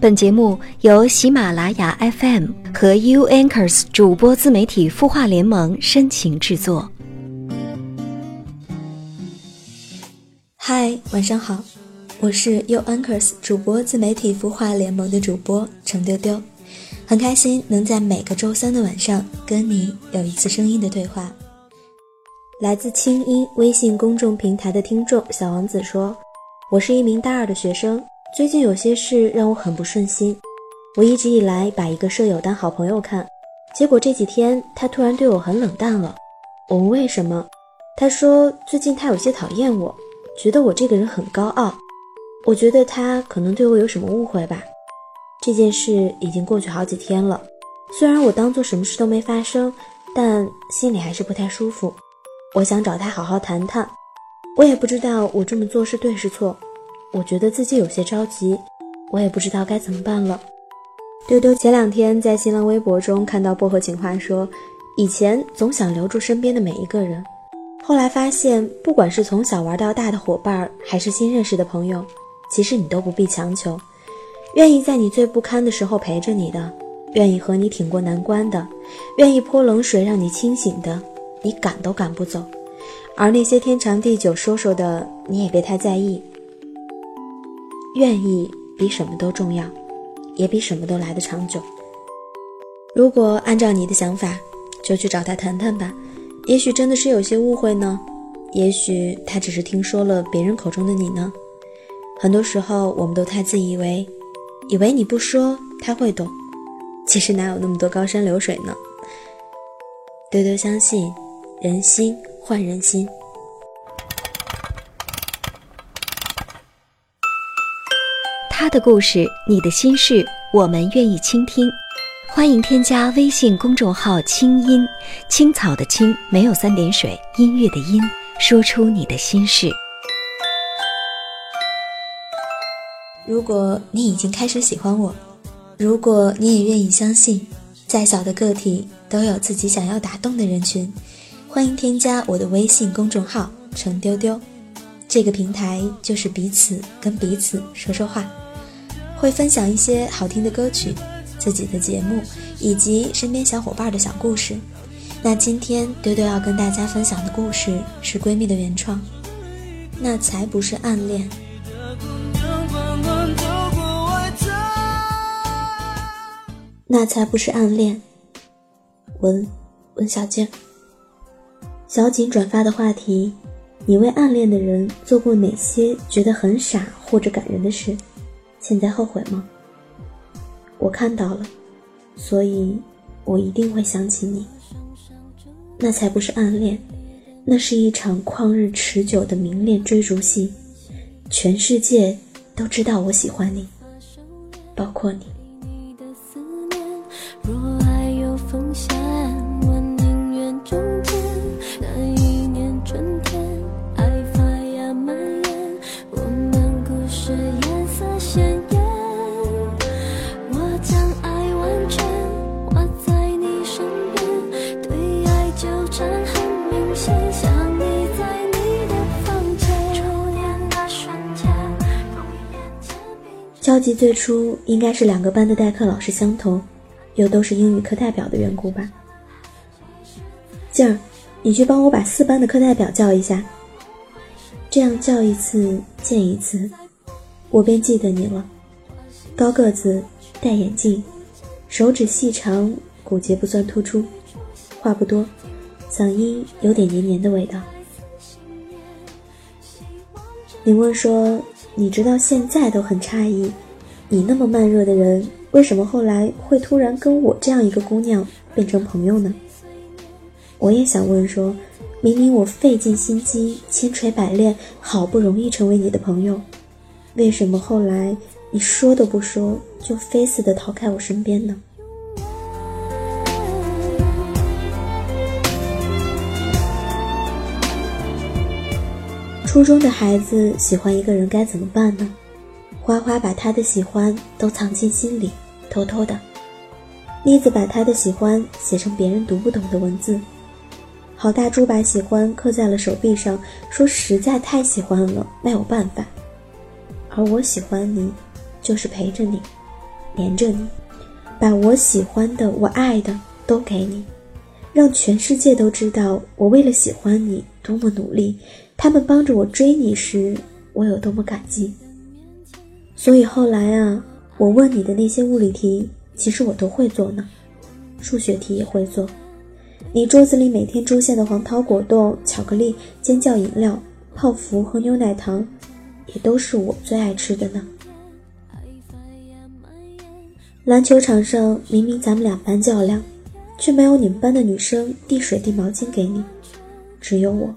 本节目由喜马拉雅 FM 和 U Anchors 主播自媒体孵化联盟深情制作。嗨，晚上好，我是 U Anchors 主播自媒体孵化联盟的主播程丢丢，很开心能在每个周三的晚上跟你有一次声音的对话。来自清音微信公众平台的听众小王子说：“我是一名大二的学生。”最近有些事让我很不顺心。我一直以来把一个舍友当好朋友看，结果这几天他突然对我很冷淡了。我问为什么，他说最近他有些讨厌我，觉得我这个人很高傲。我觉得他可能对我有什么误会吧。这件事已经过去好几天了，虽然我当做什么事都没发生，但心里还是不太舒服。我想找他好好谈谈。我也不知道我这么做是对是错。我觉得自己有些着急，我也不知道该怎么办了。丢丢前两天在新浪微博中看到薄荷情话说，以前总想留住身边的每一个人，后来发现，不管是从小玩到大的伙伴，还是新认识的朋友，其实你都不必强求。愿意在你最不堪的时候陪着你的，愿意和你挺过难关的，愿意泼冷水让你清醒的，你赶都赶不走。而那些天长地久说说的，你也别太在意。愿意比什么都重要，也比什么都来得长久。如果按照你的想法，就去找他谈谈吧。也许真的是有些误会呢，也许他只是听说了别人口中的你呢。很多时候，我们都太自以为，以为你不说他会懂，其实哪有那么多高山流水呢？丢丢相信，人心换人心。他的故事，你的心事，我们愿意倾听。欢迎添加微信公众号“清音青草”的青没有三点水，音乐的音，说出你的心事。如果你已经开始喜欢我，如果你也愿意相信，再小的个体都有自己想要打动的人群，欢迎添加我的微信公众号“程丢丢”，这个平台就是彼此跟彼此说说话。会分享一些好听的歌曲、自己的节目以及身边小伙伴的小故事。那今天丢丢要跟大家分享的故事是闺蜜的原创，那才不是暗恋。那才不是暗恋。文文小静，小景转发的话题：你为暗恋的人做过哪些觉得很傻或者感人的事？现在后悔吗？我看到了，所以我一定会想起你。那才不是暗恋，那是一场旷日持久的明恋追逐戏。全世界都知道我喜欢你，包括你。最初应该是两个班的代课老师相同，又都是英语课代表的缘故吧。静儿，你去帮我把四班的课代表叫一下。这样叫一次见一次，我便记得你了。高个子，戴眼镜，手指细长，骨节不算突出，话不多，嗓音有点黏黏的味道。你问说。你直到现在都很诧异，你那么慢热的人，为什么后来会突然跟我这样一个姑娘变成朋友呢？我也想问说，明明我费尽心机、千锤百炼，好不容易成为你的朋友，为什么后来你说都不说，就非死的逃开我身边呢？初中的孩子喜欢一个人该怎么办呢？花花把他的喜欢都藏进心里，偷偷的。妮子把他的喜欢写成别人读不懂的文字。郝大猪把喜欢刻在了手臂上，说实在太喜欢了，没有办法。而我喜欢你，就是陪着你，黏着你，把我喜欢的、我爱的都给你，让全世界都知道我为了喜欢你多么努力。他们帮着我追你时，我有多么感激。所以后来啊，我问你的那些物理题，其实我都会做呢，数学题也会做。你桌子里每天出现的黄桃果冻、巧克力、尖叫饮料、泡芙和牛奶糖，也都是我最爱吃的呢。篮球场上明明咱们两班较量，却没有你们班的女生递水递毛巾给你，只有我。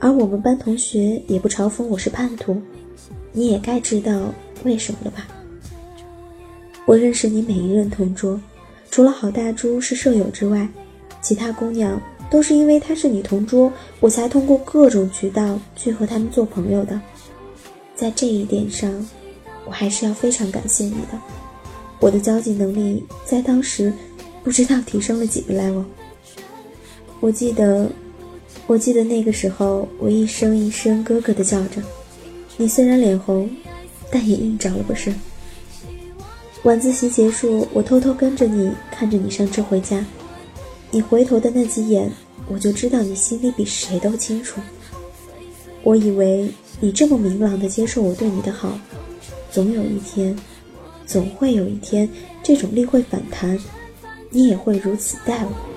而我们班同学也不嘲讽我是叛徒，你也该知道为什么了吧？我认识你每一任同桌，除了郝大珠是舍友之外。其他姑娘都是因为他是你同桌，我才通过各种渠道去和他们做朋友的。在这一点上，我还是要非常感谢你的。我的交际能力在当时不知道提升了几个 level。我记得，我记得那个时候，我一声一声哥哥的叫着，你虽然脸红，但也硬着了不是？晚自习结束，我偷偷跟着你，看着你上车回家。你回头的那几眼，我就知道你心里比谁都清楚。我以为你这么明朗的接受我对你的好，总有一天，总会有一天，这种力会反弹，你也会如此待我。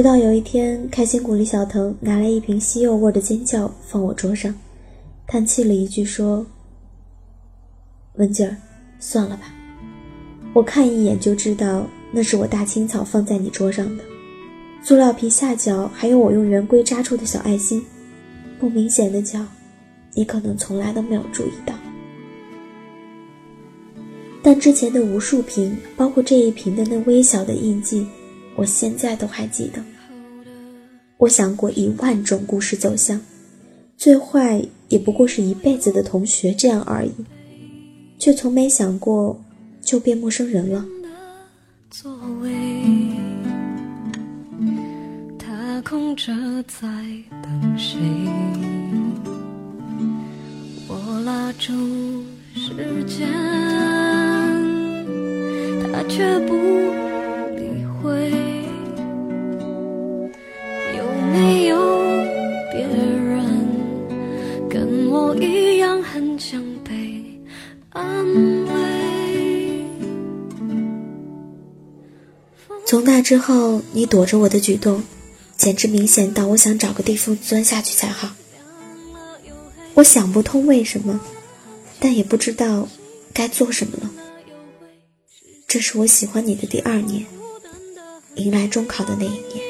直到有一天，开心果李小腾拿来一瓶西柚味的尖叫放我桌上，叹气了一句说。文静儿，算了吧，我看一眼就知道那是我大青草放在你桌上的，塑料皮下角还有我用圆规扎出的小爱心，不明显的角，你可能从来都没有注意到，但之前的无数瓶，包括这一瓶的那微小的印记，我现在都还记得。我想过一万种故事走向，最坏也不过是一辈子的同学这样而已。却从没想过就变陌生人了。他空着在等谁？我拉住时间，他却不之后，你躲着我的举动，简直明显到我想找个地缝钻下去才好。我想不通为什么，但也不知道该做什么了。这是我喜欢你的第二年，迎来中考的那一年，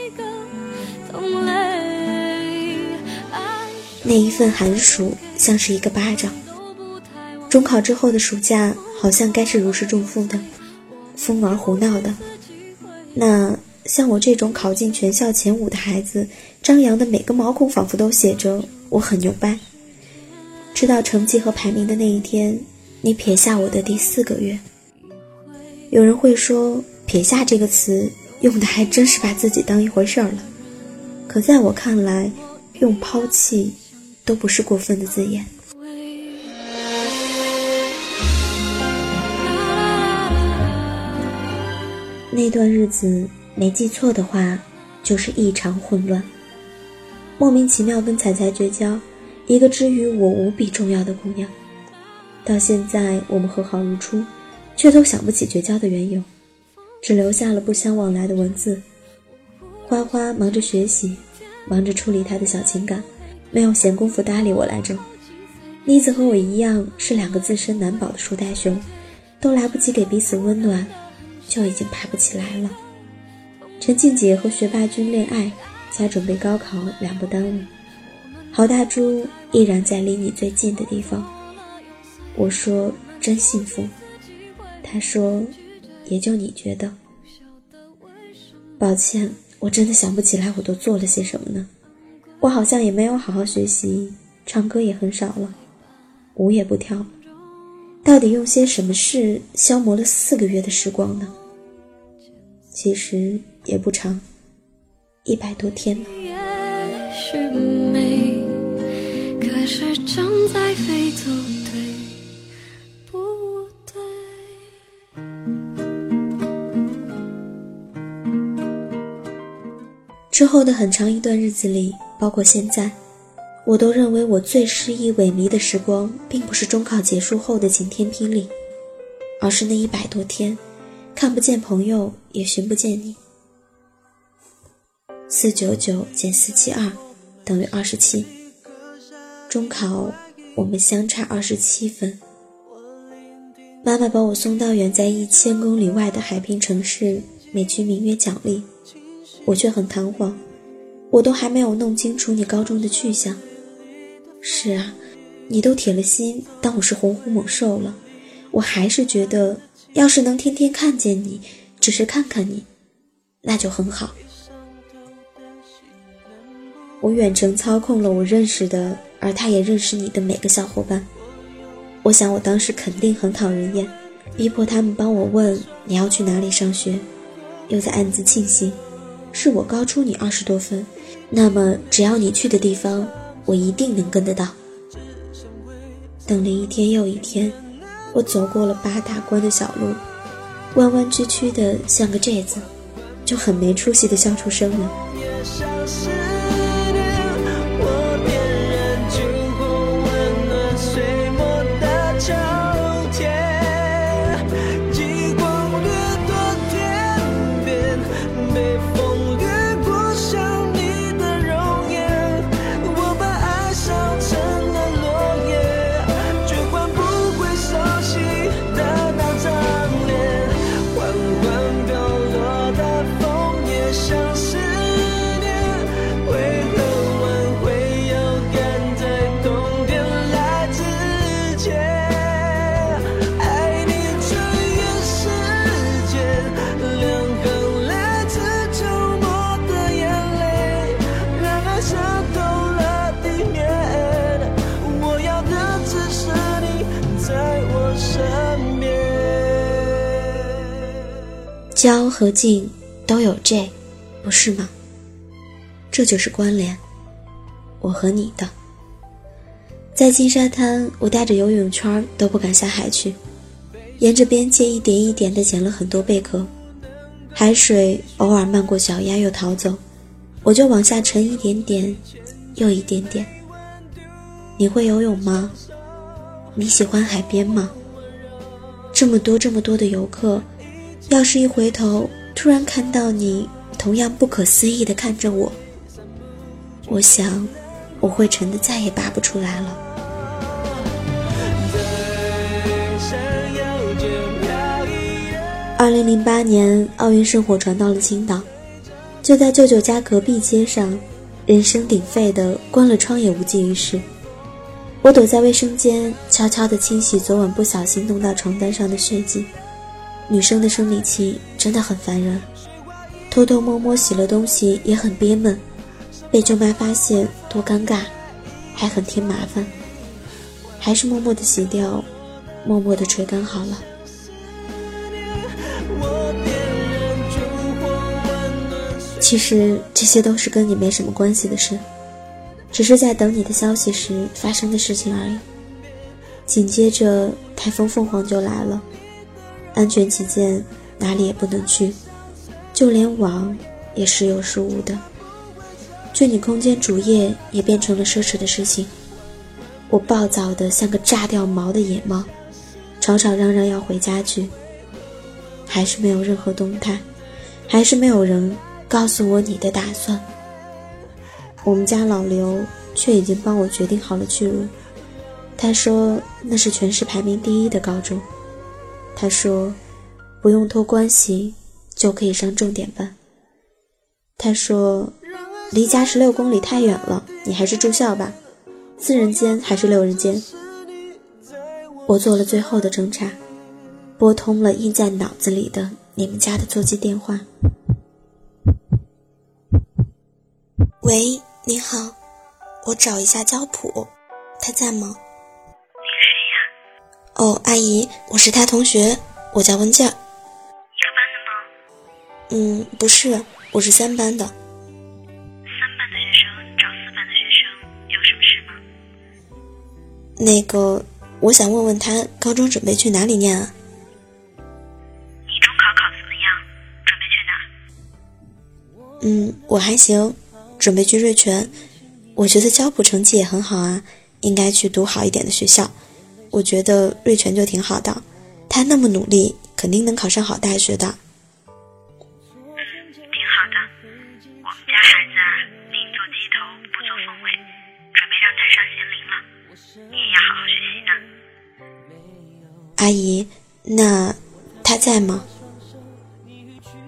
那一份寒暑像是一个巴掌。中考之后的暑假，好像该是如释重负的，疯玩胡闹的。那像我这种考进全校前五的孩子，张扬的每个毛孔仿佛都写着“我很牛掰”。知道成绩和排名的那一天，你撇下我的第四个月。有人会说“撇下”这个词用的还真是把自己当一回事儿了，可在我看来，用抛弃都不是过分的字眼。那段日子，没记错的话，就是异常混乱。莫名其妙跟彩彩绝交，一个之于我无比重要的姑娘。到现在，我们和好如初，却都想不起绝交的缘由，只留下了不相往来的文字。花花忙着学习，忙着处理她的小情感，没有闲工夫搭理我来着。妮子和我一样，是两个自身难保的树袋熊，都来不及给彼此温暖。就已经爬不起来了。陈静姐和学霸君恋爱，加准备高考，两不耽误。郝大珠依然在离你最近的地方。我说真幸福，他说也就你觉得。抱歉，我真的想不起来我都做了些什么呢？我好像也没有好好学习，唱歌也很少了，舞也不跳。到底用些什么事消磨了四个月的时光呢？其实也不长，一百多天呢。在飞走，对不对？之后的很长一段日子里，包括现在，我都认为我最失意萎靡的时光，并不是中考结束后的晴天霹雳，而是那一百多天，看不见朋友，也寻不见你。四九九减四七二等于二十七。中考我们相差二十七分。妈妈把我送到远在一千公里外的海滨城市，美其名曰奖励，我却很彷徨。我都还没有弄清楚你高中的去向。是啊，你都铁了心当我是洪湖猛兽了，我还是觉得，要是能天天看见你，只是看看你，那就很好。我远程操控了我认识的，而他也认识你的每个小伙伴。我想我当时肯定很讨人厌，逼迫他们帮我问你要去哪里上学，又在暗自庆幸，是我高出你二十多分，那么只要你去的地方，我一定能跟得到。等了一天又一天，我走过了八大关的小路，弯弯曲曲的像个寨子，就很没出息的笑出声了。和静都有 J，不是吗？这就是关联，我和你的。在金沙滩，我带着游泳圈都不敢下海去，沿着边界一点一点地捡了很多贝壳。海水偶尔漫过脚丫又逃走，我就往下沉一点点，又一点点。你会游泳吗？你喜欢海边吗？这么多这么多的游客。要是一回头，突然看到你同样不可思议地看着我，我想我会沉得再也拔不出来了。二零零八年奥运圣火传到了青岛，就在舅舅家隔壁街上，人声鼎沸的关了窗也无济于事。我躲在卫生间，悄悄地清洗昨晚不小心弄到床单上的血迹。女生的生理期真的很烦人，偷偷摸摸洗了东西也很憋闷，被舅妈发现多尴尬，还很添麻烦，还是默默的洗掉，默默的吹干好了。其实这些都是跟你没什么关系的事，只是在等你的消息时发生的事情而已。紧接着台风凤凰就来了。安全起见，哪里也不能去，就连网也时有时无的。去你空间主页也变成了奢侈的事情。我暴躁的像个炸掉毛的野猫，吵吵嚷嚷要回家去，还是没有任何动态，还是没有人告诉我你的打算。我们家老刘却已经帮我决定好了去路，他说那是全市排名第一的高中。他说：“不用托关系就可以上重点班。”他说：“离家十六公里太远了，你还是住校吧，四人间还是六人间？”我做了最后的挣扎，拨通了印在脑子里的你们家的座机电话。喂，你好，我找一下焦普，他在吗？哦，阿姨，我是他同学，我叫温静。一个班的吗？嗯，不是，我是三班的。三班的学生找四班的学生有什么事吗？那个，我想问问他，高中准备去哪里念啊？你中考考怎么样？准备去哪？嗯，我还行，准备去瑞泉。我觉得教普成绩也很好啊，应该去读好一点的学校。我觉得瑞全就挺好的，他那么努力，肯定能考上好大学的。挺好的。我们家孩子，你走街头，不走红尾，准备让他上仙林了。你也要好好学习呢阿姨，那他在吗？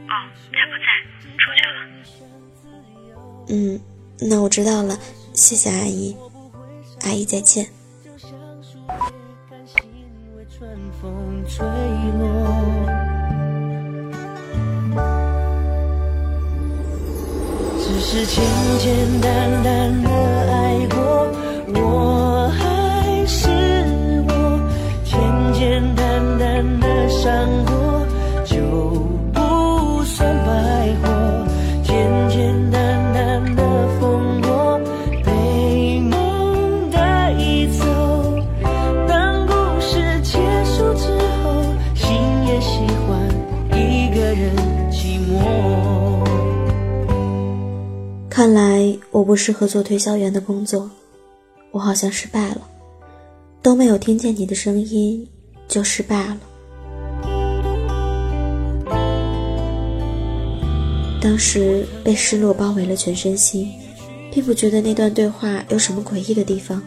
哦，他不在，出去了。嗯，那我知道了，谢谢阿姨。阿姨再见。坠落只是简简单单的爱过，我还是我，简。简单单的伤过不适合做推销员的工作，我好像失败了，都没有听见你的声音。就失败了。当时被失落包围了全身心，并不觉得那段对话有什么诡异的地方。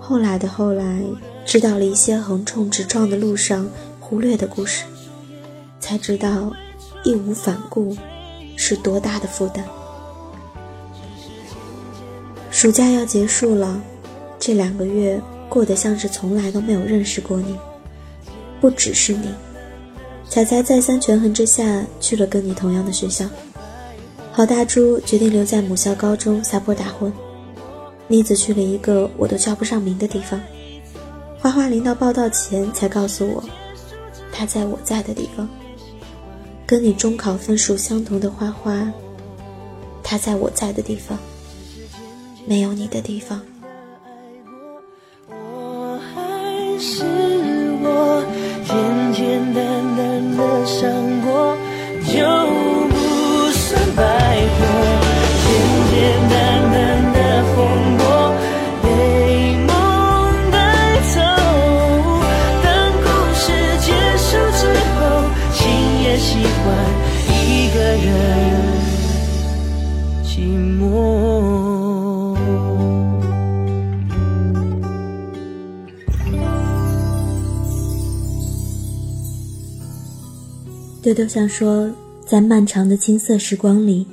后来的后来，知道了一些横冲直撞的路上忽略的故事，才知道义无反顾是多大的负担。暑假要结束了，这两个月过得像是从来都没有认识过你。不只是你，彩彩再三权衡之下去了跟你同样的学校。郝大珠决定留在母校高中撒泼打混，妮子去了一个我都叫不上名的地方。花花临到报道前才告诉我，她在我在的地方。跟你中考分数相同的花花，她在我在的地方，没有你的地方。我还是。丢丢想说，在漫长的青涩时光里，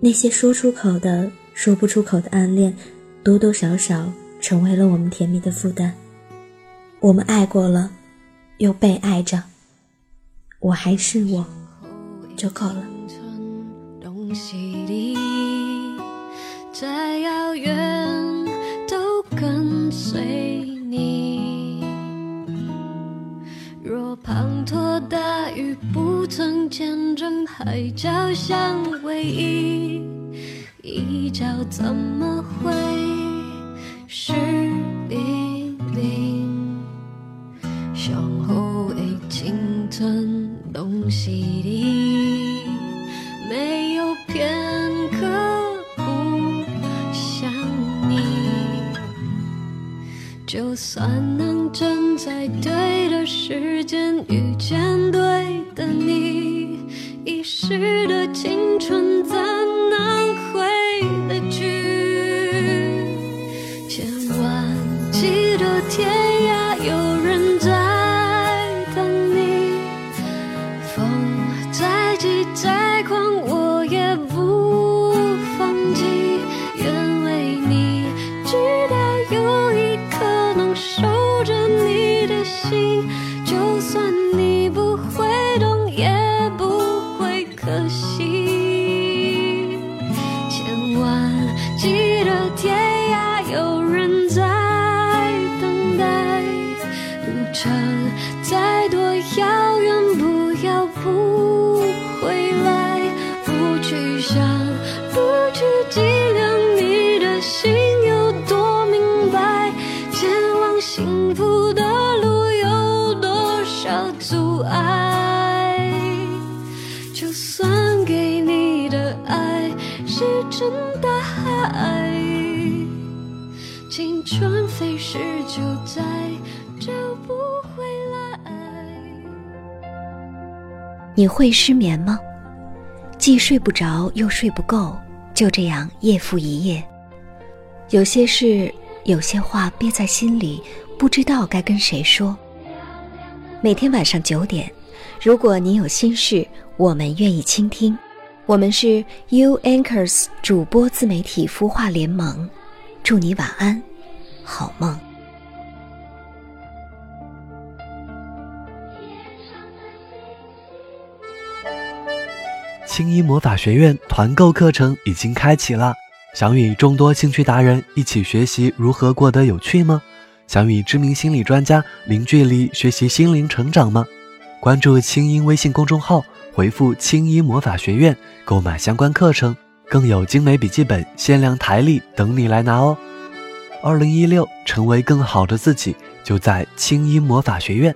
那些说出口的、说不出口的暗恋，多多少少成为了我们甜蜜的负担。我们爱过了，又被爱着，我还是我，就够了。再遥远，都跟随你。滂沱大雨不曾见证海角相偎依，一角怎么会湿淋淋？向后会青春东西里，没有片刻不想你。就算能站在对的时间大海。青春飞逝，就再找不回来。你会失眠吗？既睡不着，又睡不够，就这样夜复一夜。有些事，有些话憋在心里，不知道该跟谁说。每天晚上九点，如果你有心事，我们愿意倾听。我们是 U Anchors 主播自媒体孵化联盟，祝你晚安，好梦。青衣魔法学院团购课程已经开启了，想与众多兴趣达人一起学习如何过得有趣吗？想与知名心理专家零距离学习心灵成长吗？关注青音微信公众号，回复“青衣魔法学院”购买相关课程，更有精美笔记本、限量台历等你来拿哦！二零一六，成为更好的自己，就在青衣魔法学院。